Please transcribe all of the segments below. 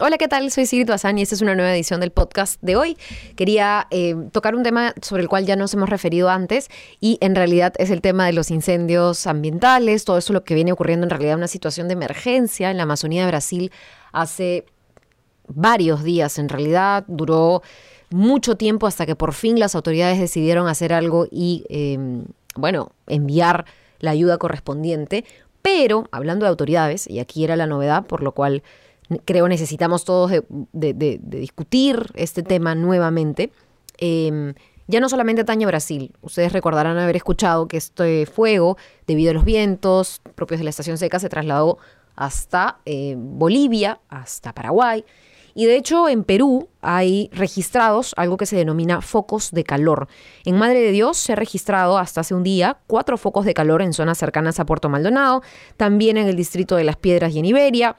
Hola, ¿qué tal? Soy Sigrid Bazán y esta es una nueva edición del podcast de hoy. Quería eh, tocar un tema sobre el cual ya nos hemos referido antes y en realidad es el tema de los incendios ambientales, todo eso lo que viene ocurriendo en realidad una situación de emergencia en la Amazonía de Brasil hace varios días. En realidad duró mucho tiempo hasta que por fin las autoridades decidieron hacer algo y, em, bueno, enviar la ayuda correspondiente. Pero, hablando de autoridades, y aquí era la novedad, por lo cual creo necesitamos todos de, discutir este tema nuevamente. Em, ya no solamente atañe Brasil, ustedes recordarán haber escuchado que este fuego, debido a los vientos propios de la estación seca, se trasladó hasta eh, Bolivia, hasta Paraguay. Y de hecho en Perú hay registrados algo que se denomina focos de calor. En Madre de Dios se ha registrado hasta hace un día cuatro focos de calor en zonas cercanas a Puerto Maldonado, también en el distrito de Las Piedras y en Iberia,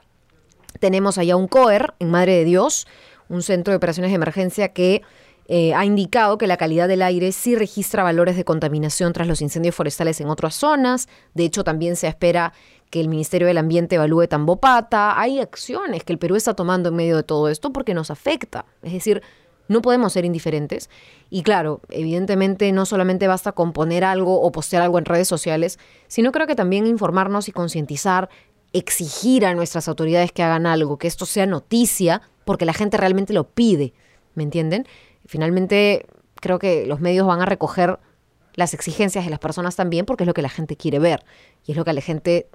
tenemos allá un COER en Madre de Dios, un centro de operaciones de emergencia que eh, ha indicado que la calidad del aire sí registra valores de contaminación tras los incendios forestales en otras zonas. De hecho, también se espera que el Ministerio del Ambiente evalúe Tambopata. Hay acciones que el Perú está tomando en medio de todo esto porque nos afecta. Es decir, no podemos ser indiferentes. Y claro, evidentemente no solamente basta con poner algo o postear algo en redes sociales, sino creo que también informarnos y concientizar exigir a nuestras autoridades que hagan algo, que esto sea noticia, porque la gente realmente lo pide, ¿me entienden? Finalmente, creo que los medios van a recoger las exigencias de las personas también, porque es lo que la gente quiere ver y es lo que a la gente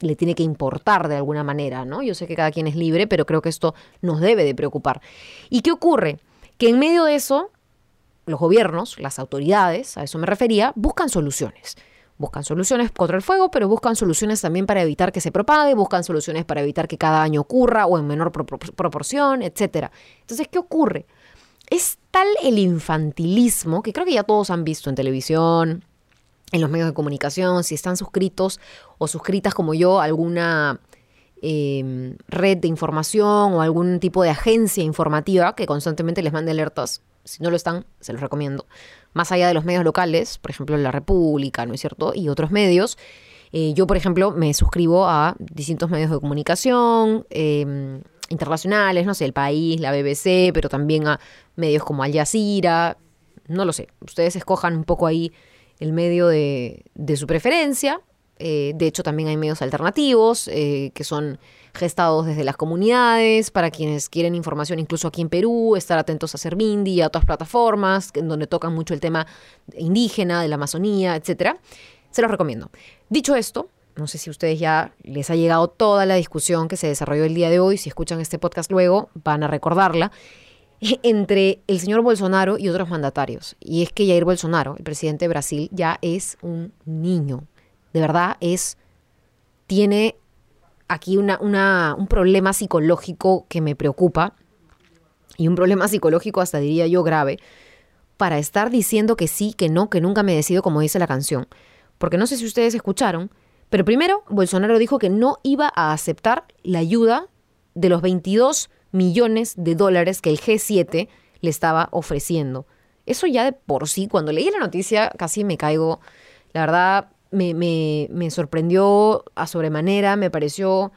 le tiene que importar de alguna manera, ¿no? Yo sé que cada quien es libre, pero creo que esto nos debe de preocupar. ¿Y qué ocurre? Que en medio de eso, los gobiernos, las autoridades, a eso me refería, buscan soluciones. Buscan soluciones contra el fuego, pero buscan soluciones también para evitar que se propague, buscan soluciones para evitar que cada año ocurra o en menor proporción, etc. Entonces, ¿qué ocurre? Es tal el infantilismo que creo que ya todos han visto en televisión, en los medios de comunicación, si están suscritos o suscritas como yo a alguna em, red de información o algún tipo de agencia informativa que constantemente les mande alertas. Si no lo están, se los recomiendo más allá de los medios locales, por ejemplo La República, ¿no es cierto? Y otros medios. Eh, yo, por ejemplo, me suscribo a distintos medios de comunicación em, internacionales, no sé, El País, la BBC, pero también a medios como Al Jazeera, no lo sé. Ustedes escojan un poco ahí el medio de, de su preferencia. Eh, de hecho, también hay medios alternativos eh, que son gestados desde las comunidades, para quienes quieren información incluso aquí en Perú, estar atentos a Servindi y a otras plataformas en donde tocan mucho el tema indígena, de la Amazonía, etcétera. Se los recomiendo. Dicho esto, no sé si a ustedes ya les ha llegado toda la discusión que se desarrolló el día de hoy, si escuchan este podcast luego van a recordarla entre el señor Bolsonaro y otros mandatarios. Y es que Jair Bolsonaro, el presidente de Brasil, ya es un niño de verdad es, tiene aquí un problema psicológico que me preocupa y un problema psicológico hasta diría yo grave para estar diciendo que sí, que no, que nunca me decido como dice la canción. Porque no sé si ustedes escucharon, pero primero Bolsonaro dijo que no iba a aceptar la ayuda de los 22 millones de dólares que el G7 le estaba ofreciendo. Eso ya de por sí, cuando leí la noticia casi me caigo. La verdad, me, me, me sorprendió a sobremanera, me pareció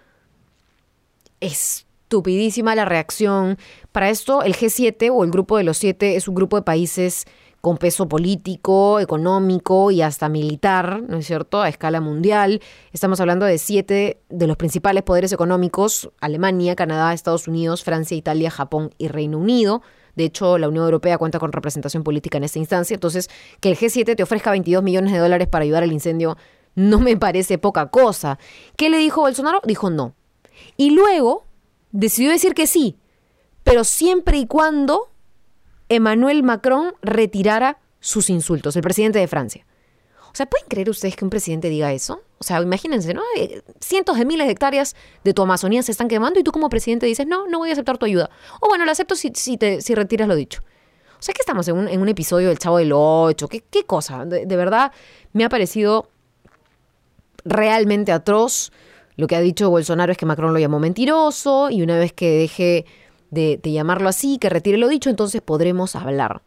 estupidísima la reacción. Para esto, el G7 o el Grupo de los Siete es un grupo de países con peso político, económico y hasta militar, ¿no es cierto?, a escala mundial. Estamos hablando de siete de los principales poderes económicos, Alemania, Canadá, Estados Unidos, Francia, Italia, Japón y Reino Unido. De hecho, la Unión Europea cuenta con representación política en esta instancia. Entonces, que el G7 te ofrezca 22 millones de dólares para ayudar al incendio no me parece poca cosa. ¿Qué le dijo Bolsonaro? Dijo no. Y luego decidió decir que sí, pero siempre y cuando Emmanuel Macron retirara sus insultos, el presidente de Francia. O sea, ¿pueden creer ustedes que un presidente diga eso? O sea, imagínense, ¿no? Eh, cientos de miles de hectáreas de tu Amazonía se están quemando y tú como presidente dices, no, no voy a aceptar tu ayuda. O bueno, lo acepto si, si, te, si retiras lo dicho. O sea, que estamos en un, en un episodio del Chavo del Ocho. ¿Qué, qué cosa? De, verdad, me ha parecido realmente atroz. Lo que ha dicho Bolsonaro es que Macron lo llamó mentiroso y una vez que deje de, de llamarlo así, que retire lo dicho, entonces podremos hablar.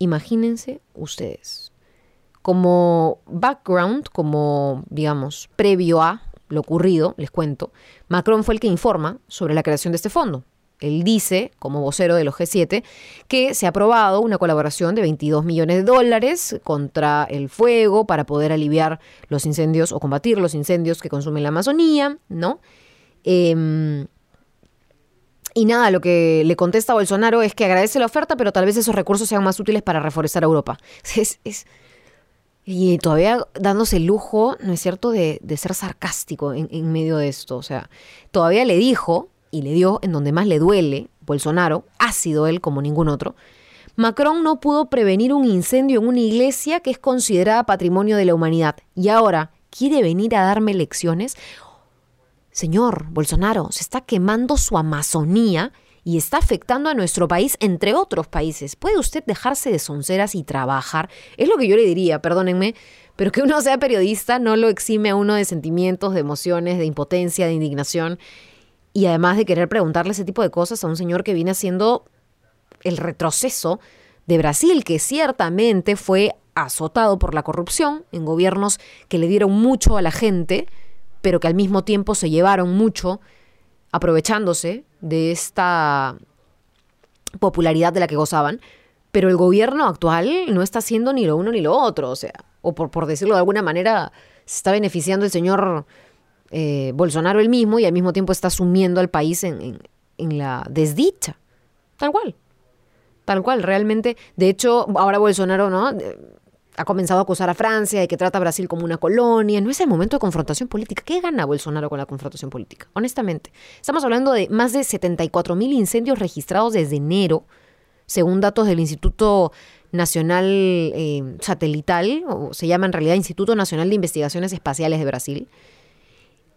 Imagínense ustedes como background, como digamos, previo a lo ocurrido, les cuento, Macron fue el que informa sobre la creación de este fondo. Él dice, como vocero de los G7, que se ha aprobado una colaboración de 22 millones de dólares contra el fuego para poder aliviar los incendios o combatir los incendios que consumen la Amazonía, ¿no? Em, y nada, lo que le contesta Bolsonaro es que agradece la oferta, pero tal vez esos recursos sean más útiles para reforestar a Europa. Es, y todavía dándose el lujo, ¿no es cierto?, de, ser sarcástico en, en, medio de esto. O sea, todavía le dijo y le dio en donde más le duele, Bolsonaro, ha sido él como ningún otro. Macron no pudo prevenir un incendio en una iglesia que es considerada patrimonio de la humanidad. Y ahora, ¿quiere venir a darme lecciones? Señor Bolsonaro, se está quemando su Amazonía y está afectando a nuestro país, entre otros países. ¿Puede usted dejarse de sonceras y trabajar? Es lo que yo le diría, perdónenme, pero que uno sea periodista no lo exime a uno de sentimientos, de emociones, de impotencia, de indignación y además de querer preguntarle ese tipo de cosas a un señor que viene haciendo el retroceso de Brasil, que ciertamente fue azotado por la corrupción en gobiernos que le dieron mucho a la gente, pero que al mismo tiempo se llevaron mucho aprovechándose de esta popularidad de la que gozaban. Pero el gobierno actual no está haciendo ni lo uno ni lo otro, o sea, o por, por decirlo de alguna manera, se está beneficiando el señor eh, Bolsonaro el mismo y al mismo tiempo está sumiendo al país en, la desdicha. Tal cual. Tal cual, realmente. De hecho, ahora Bolsonaro, ¿no? Ha comenzado a acusar a Francia de que trata a Brasil como una colonia. No es el momento de confrontación política. ¿Qué gana Bolsonaro con la confrontación política? Honestamente. Estamos hablando de más de 74 mil incendios registrados desde enero, según datos del Instituto Nacional eh, Satelital, o se llama en realidad Instituto Nacional de Investigaciones Espaciales de Brasil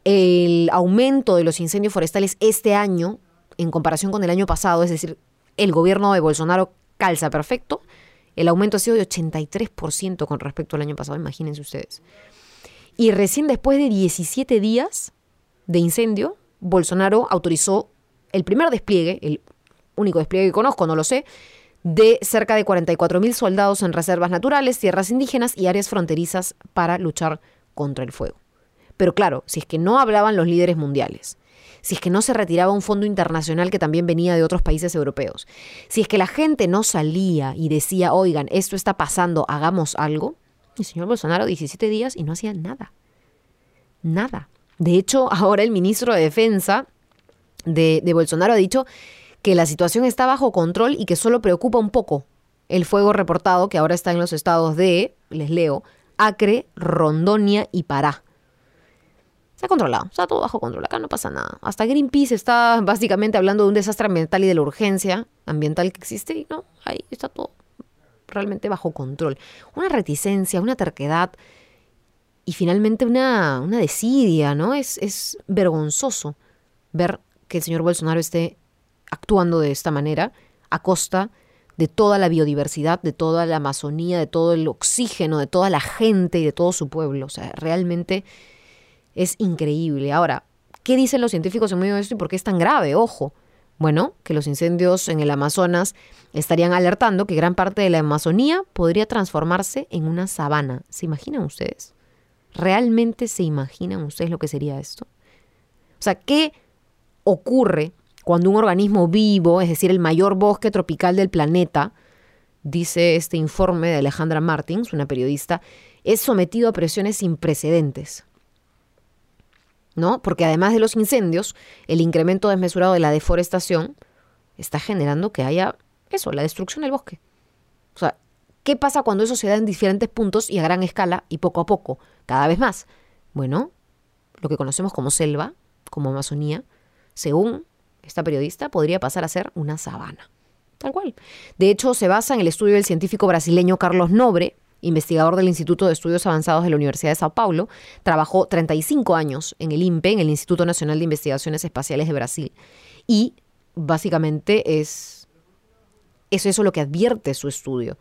el aumento de los incendios forestales este año, en comparación con el año pasado, es decir, el gobierno de Bolsonaro calza perfecto, el aumento ha sido de 83% con respecto al año pasado, imagínense ustedes. Y recién después de 17 días de incendio, Bolsonaro autorizó el primer despliegue, el único despliegue que conozco, no lo sé, de cerca de 44 mil soldados en reservas naturales, tierras indígenas y áreas fronterizas para luchar contra el fuego. Pero claro, si es que no hablaban los líderes mundiales, si es que no se retiraba un fondo internacional que también venía de otros países europeos, si es que la gente no salía y decía, oigan, esto está pasando, hagamos algo, el señor Bolsonaro 17 días y no hacía nada. Nada. De hecho, ahora el ministro de Defensa de, de Bolsonaro ha dicho que la situación está bajo control y que solo preocupa un poco el fuego reportado que ahora está en los estados de, les leo, Acre, Rondonia y Pará. Está controlado, está todo bajo control, acá no pasa nada. Hasta Greenpeace está básicamente hablando de un desastre ambiental y de la urgencia ambiental que existe y no, ahí está todo realmente bajo control. Una reticencia, una terquedad y finalmente una, una desidia, ¿no? Es, es vergonzoso ver que el señor Bolsonaro esté actuando de esta manera a costa de toda la biodiversidad, de toda la Amazonía, de todo el oxígeno, de toda la gente y de todo su pueblo. O sea, realmente es increíble. Ahora, ¿qué dicen los científicos en medio de esto y por qué es tan grave? Ojo. Bueno, que los incendios en el Amazonas estarían alertando que gran parte de la Amazonía podría transformarse en una sabana. ¿Se imaginan ustedes? ¿Realmente se imaginan ustedes lo que sería esto? O sea, ¿qué ocurre cuando un organismo vivo, es decir, el mayor bosque tropical del planeta, dice este informe de Alejandra Martins, una periodista, es sometido a presiones sin precedentes? ¿No? Porque además de los incendios, el incremento desmesurado de la deforestación está generando que haya eso, la destrucción del bosque. O sea, ¿qué pasa cuando eso se da en diferentes puntos y a gran escala y poco a poco, cada vez más? Bueno, lo que conocemos como selva, como Amazonía, según esta periodista, podría pasar a ser una sabana. Tal cual. De hecho, se basa en el estudio del científico brasileño Carlos Nobre, investigador del Instituto de Estudios Avanzados de la Universidad de Sao Paulo, trabajó 35 años en el INPE, en el Instituto Nacional de Investigaciones Espaciales de Brasil. Y básicamente es, es eso lo que advierte su estudio,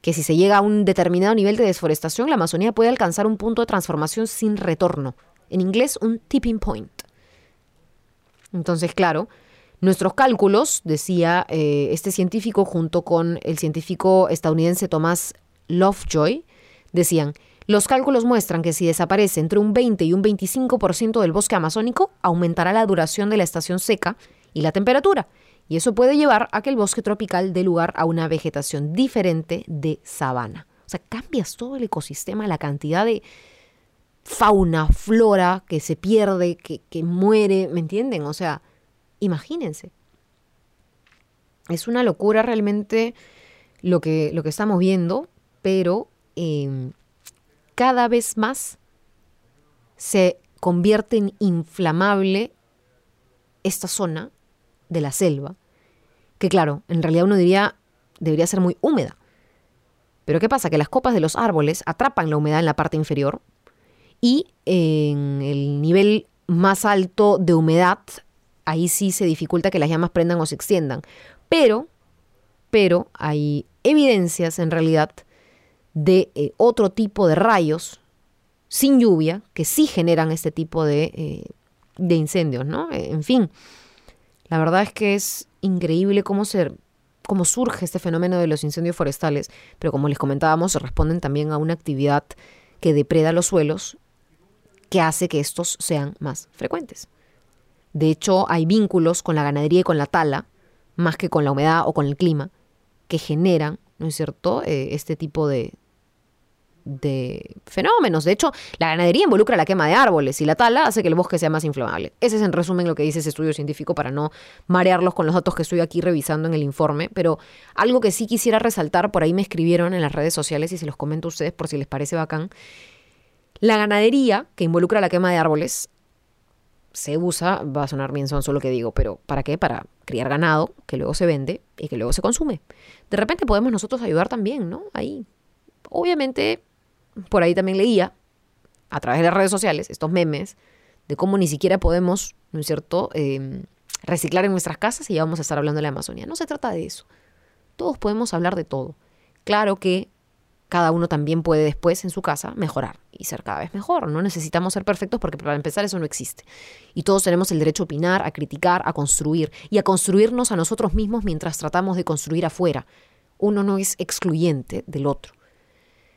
que si se llega a un determinado nivel de desforestación, la Amazonía puede alcanzar un punto de transformación sin retorno. En inglés, un tipping point. Entonces, claro, nuestros cálculos, decía eh, este científico junto con el científico estadounidense Tomás Lovejoy decían, Los cálculos muestran que si desaparece entre un 20 y un 25% del bosque amazónico, aumentará la duración de la estación seca y la temperatura, y eso puede llevar a que el bosque tropical dé lugar a una vegetación diferente de sabana. O sea, cambias todo el ecosistema, la cantidad de fauna, flora que se pierde, que, muere, ¿me entienden? O sea, imagínense. Es una locura realmente lo que, lo que estamos viendo, pero em, cada vez más se convierte en inflamable esta zona de la selva, que claro, en realidad uno diría debería ser muy húmeda. Pero ¿qué pasa? Que las copas de los árboles atrapan la humedad en la parte inferior y en el nivel más alto de humedad, ahí sí se dificulta que las llamas prendan o se extiendan. Pero, pero hay evidencias en realidad de eh, otro tipo de rayos sin lluvia que sí generan este tipo de, eh, de incendios, ¿no? En fin, la verdad es que es increíble cómo, se, cómo surge este fenómeno de los incendios forestales, pero como les comentábamos, responden también a una actividad que depreda los suelos que hace que estos sean más frecuentes. De hecho, hay vínculos con la ganadería y con la tala, más que con la humedad o con el clima, que generan, ¿no es cierto?, eh, este tipo de, de fenómenos. De hecho, la ganadería involucra la quema de árboles y la tala hace que el bosque sea más inflamable. Ese es en resumen lo que dice ese estudio científico para no marearlos con los datos que estoy aquí revisando en el informe. Pero algo que sí quisiera resaltar, por ahí me escribieron en las redes sociales y se los comento a ustedes por si les parece bacán. La ganadería que involucra la quema de árboles se usa, va a sonar bien son solo que digo, pero ¿para qué? Para criar ganado que luego se vende y que luego se consume. De repente podemos nosotros ayudar también, ¿no? Ahí. Obviamente por ahí también leía, a través de las redes sociales, estos memes de cómo ni siquiera podemos, ¿no es cierto?, em, reciclar en nuestras casas y ya vamos a estar hablando de la Amazonía. No se trata de eso. Todos podemos hablar de todo. Claro que cada uno también puede después en su casa mejorar y ser cada vez mejor. No necesitamos ser perfectos porque para empezar eso no existe. Y todos tenemos el derecho a opinar, a criticar, a construir y a construirnos a nosotros mismos mientras tratamos de construir afuera. Uno no es excluyente del otro.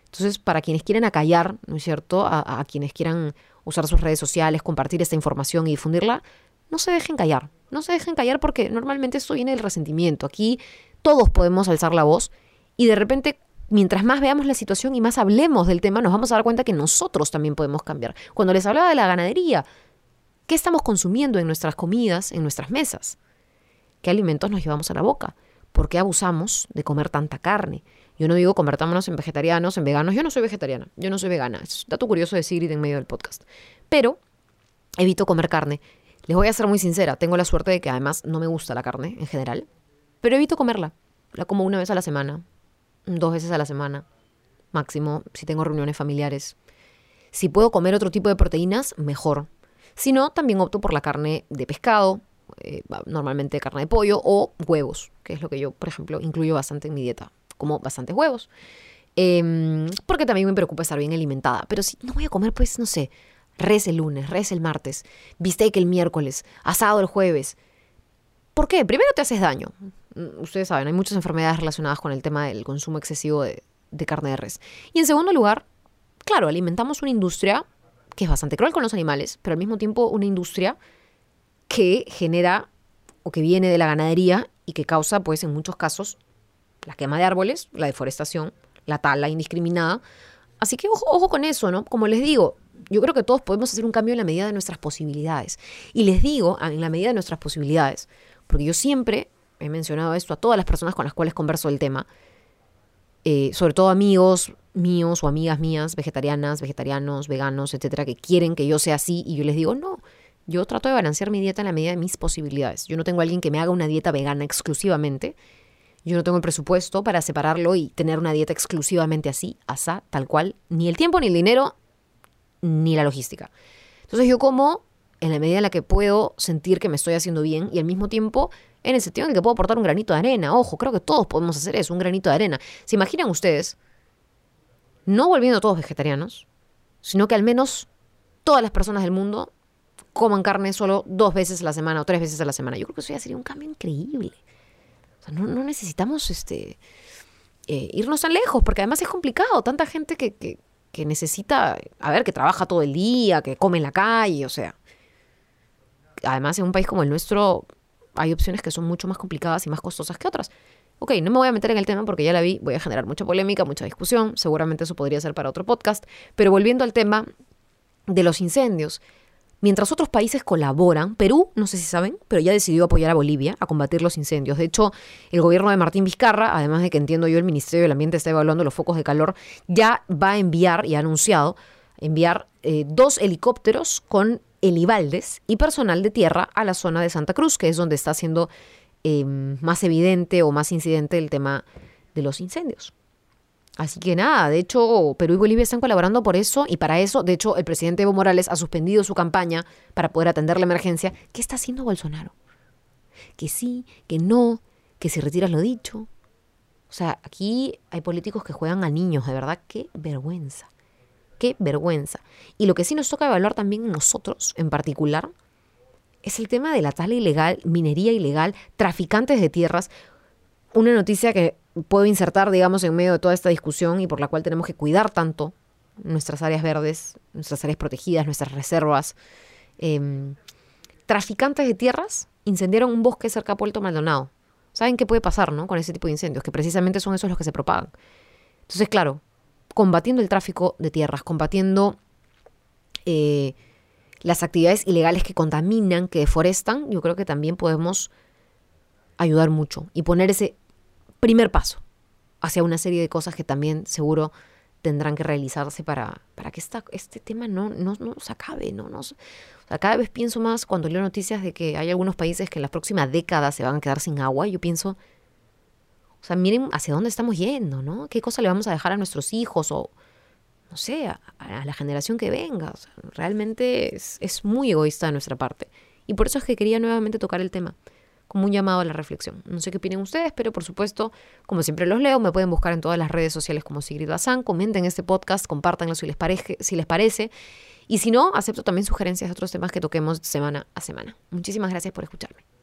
Entonces, para quienes quieren acallar, ¿no es cierto?, a, quienes quieran usar sus redes sociales, compartir esta información y difundirla, no se dejen callar. No se dejen callar porque normalmente esto viene del resentimiento. Aquí todos podemos alzar la voz y de repente, mientras más veamos la situación y más hablemos del tema, nos vamos a dar cuenta que nosotros también podemos cambiar. Cuando les hablaba de la ganadería, ¿qué estamos consumiendo en nuestras comidas, en nuestras mesas? ¿Qué alimentos nos llevamos a la boca? ¿Por qué abusamos de comer tanta carne? Yo no digo convertámonos en vegetarianos, en veganos. Yo no soy vegetariana, yo no soy vegana. Es dato curioso de Sigrid en medio del podcast. Pero evito comer carne. Les voy a ser muy sincera, tengo la suerte de que además no me gusta la carne en general, pero evito comerla. La como una vez a la semana, dos veces a la semana, máximo, si tengo reuniones familiares. Si puedo comer otro tipo de proteínas, mejor. Si no, también opto por la carne de pescado, eh, normalmente carne de pollo o huevos, que es lo que yo, por ejemplo, incluyo bastante en mi dieta como bastantes huevos. Em, porque también me preocupa estar bien alimentada. Pero si no voy a comer, pues, no sé, res el lunes, res el martes, bistec el miércoles, asado el jueves. ¿Por qué? Primero te haces daño. Mm, ustedes saben, hay muchas enfermedades relacionadas con el tema del consumo excesivo de, de carne de res. Y en segundo lugar, claro, alimentamos una industria que es bastante cruel con los animales, pero al mismo tiempo una industria que genera o que viene de la ganadería y que causa, pues, en muchos casos, la quema de árboles, la deforestación, la tala indiscriminada. Así que ojo, con eso, ¿no? Como les digo, yo creo que todos podemos hacer un cambio en la medida de nuestras posibilidades. Y les digo, en la medida de nuestras posibilidades, porque yo siempre he mencionado esto a todas las personas con las cuales converso el tema, eh, sobre todo amigos míos o amigas mías, vegetarianas, vegetarianos, veganos, etcétera, que quieren que yo sea así, y yo les digo, no, yo trato de balancear mi dieta en la medida de mis posibilidades. Yo no tengo a alguien que me haga una dieta vegana exclusivamente, yo no tengo el presupuesto para separarlo y tener una dieta exclusivamente así, asá, tal cual. Ni el tiempo, ni el dinero, ni la logística. Entonces yo como en la medida en la que puedo sentir que me estoy haciendo bien y al mismo tiempo en el sentido en el que puedo aportar un granito de arena. Ojo, creo que todos podemos hacer eso, un granito de arena. ¿Se imaginan ustedes? No volviendo todos vegetarianos, sino que al menos todas las personas del mundo coman carne solo dos veces a la semana o tres veces a la semana. Yo creo que eso ya sería un cambio increíble no, necesitamos este, eh, irnos tan lejos, porque además es complicado. Tanta gente que, que necesita, a ver, que trabaja todo el día, que come en la calle, o sea. Además, en un país como el nuestro hay opciones que son mucho más complicadas y más costosas que otras. Ok, no me voy a meter en el tema porque ya la vi, voy a generar mucha polémica, mucha discusión, seguramente eso podría ser para otro podcast, pero volviendo al tema de los incendios, mientras otros países colaboran, Perú, no sé si saben, pero ya decidió apoyar a Bolivia a combatir los incendios. De hecho, el gobierno de Martín Vizcarra, además de que entiendo yo el Ministerio del Ambiente está evaluando los focos de calor, ya va a enviar y ha anunciado enviar eh, dos helicópteros con helibaldes y personal de tierra a la zona de Santa Cruz, que es donde está siendo em, más evidente o más incidente el tema de los incendios. Así que nada, de hecho, Perú y Bolivia están colaborando por eso y para eso, de hecho, el presidente Evo Morales ha suspendido su campaña para poder atender la emergencia. ¿Qué está haciendo Bolsonaro? Que sí, que no, que si retiras lo dicho. O sea, aquí hay políticos que juegan a niños, de verdad, qué vergüenza. Qué vergüenza. Y lo que sí nos toca evaluar también nosotros, en particular, es el tema de la tala ilegal, minería ilegal, traficantes de tierras. Una noticia que puedo insertar, digamos, en medio de toda esta discusión y por la cual tenemos que cuidar tanto nuestras áreas verdes, nuestras áreas protegidas, nuestras reservas. Em, traficantes de tierras incendiaron un bosque cerca de Puerto Maldonado. ¿Saben qué puede pasar, no? Con ese tipo de incendios, que precisamente son esos los que se propagan. Entonces, claro, combatiendo el tráfico de tierras, combatiendo eh, las actividades ilegales que contaminan, que deforestan, yo creo que también podemos ayudar mucho y poner ese primer paso hacia una serie de cosas que también seguro tendrán que realizarse para, para que esta, este tema no, no, no se acabe. No, no, cada vez pienso más cuando leo noticias de que hay algunos países que en las próximas décadas se van a quedar sin agua. Yo pienso, o sea, miren hacia dónde estamos yendo, ¿no? ¿Qué cosa le vamos a dejar a nuestros hijos o, no sé, a, la generación que venga? realmente es, es muy egoísta de nuestra parte. Y por eso es que quería nuevamente tocar el tema como un llamado a la reflexión. No sé qué opinen ustedes, pero por supuesto, como siempre los leo, me pueden buscar en todas las redes sociales como Sigrid Bazán, comenten este podcast, compártanlo si les, parece, si les parece. Y si no, acepto también sugerencias de otros temas que toquemos semana a semana. Muchísimas gracias por escucharme.